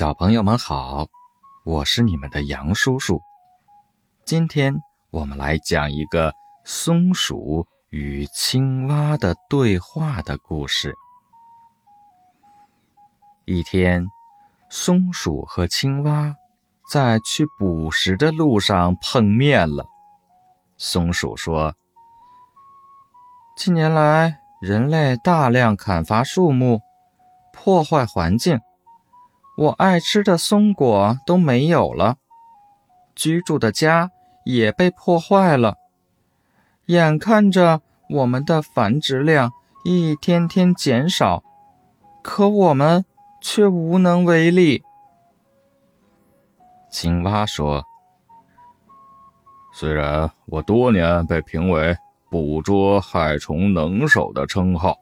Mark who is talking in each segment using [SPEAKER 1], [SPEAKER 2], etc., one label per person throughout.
[SPEAKER 1] 小朋友们好，我是你们的杨叔叔。今天我们来讲一个松鼠与青蛙的对话的故事。一天，松鼠和青蛙在去捕食的路上碰面了。松鼠说：“近年来，人类大量砍伐树木，破坏环境。”我爱吃的松果都没有了，居住的家也被破坏了，眼看着我们的繁殖量一天天减少，可我们却无能为力。青蛙说：“
[SPEAKER 2] 虽然我多年被评为捕捉害虫能手的称号，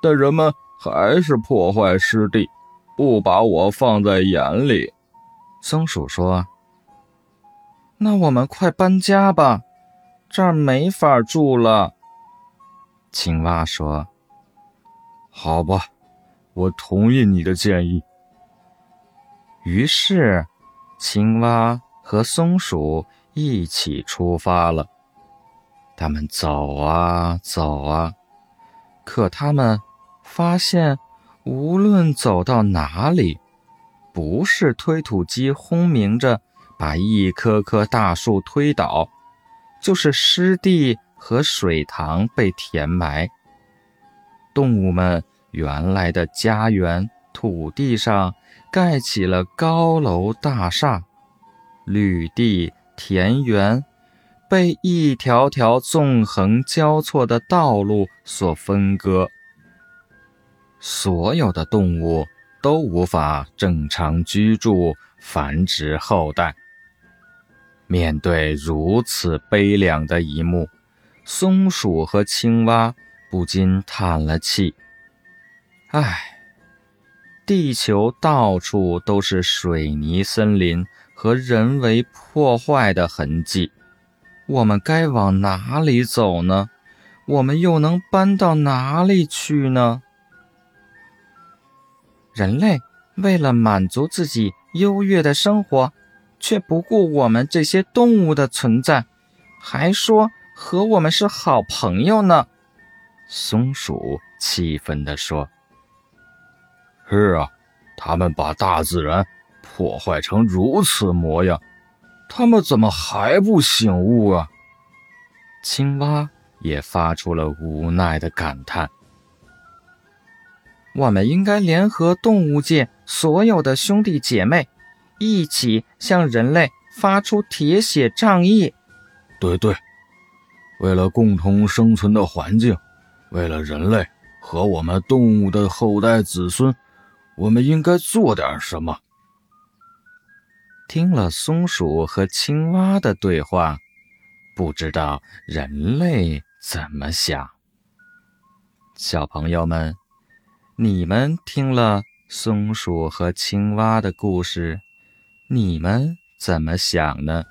[SPEAKER 2] 但人们还是破坏湿地。”不把我放在眼里，
[SPEAKER 1] 松鼠说：“那我们快搬家吧，这儿没法住了。”青蛙说：“
[SPEAKER 2] 好吧，我同意你的建议。”
[SPEAKER 1] 于是，青蛙和松鼠一起出发了。他们走啊走啊，可他们发现。无论走到哪里，不是推土机轰鸣着把一棵棵大树推倒，就是湿地和水塘被填埋。动物们原来的家园土地上盖起了高楼大厦，绿地田园被一条条纵横交错的道路所分割。所有的动物都无法正常居住、繁殖后代。面对如此悲凉的一幕，松鼠和青蛙不禁叹了气：“唉，地球到处都是水泥森林和人为破坏的痕迹，我们该往哪里走呢？我们又能搬到哪里去呢？”人类为了满足自己优越的生活，却不顾我们这些动物的存在，还说和我们是好朋友呢。松鼠气愤地说：“
[SPEAKER 2] 是啊，他们把大自然破坏成如此模样，他们怎么还不醒悟啊？”
[SPEAKER 1] 青蛙也发出了无奈的感叹。我们应该联合动物界所有的兄弟姐妹，一起向人类发出铁血仗义。
[SPEAKER 2] 对对，为了共同生存的环境，为了人类和我们动物的后代子孙，我们应该做点什么。
[SPEAKER 1] 听了松鼠和青蛙的对话，不知道人类怎么想。小朋友们。你们听了松鼠和青蛙的故事，你们怎么想呢？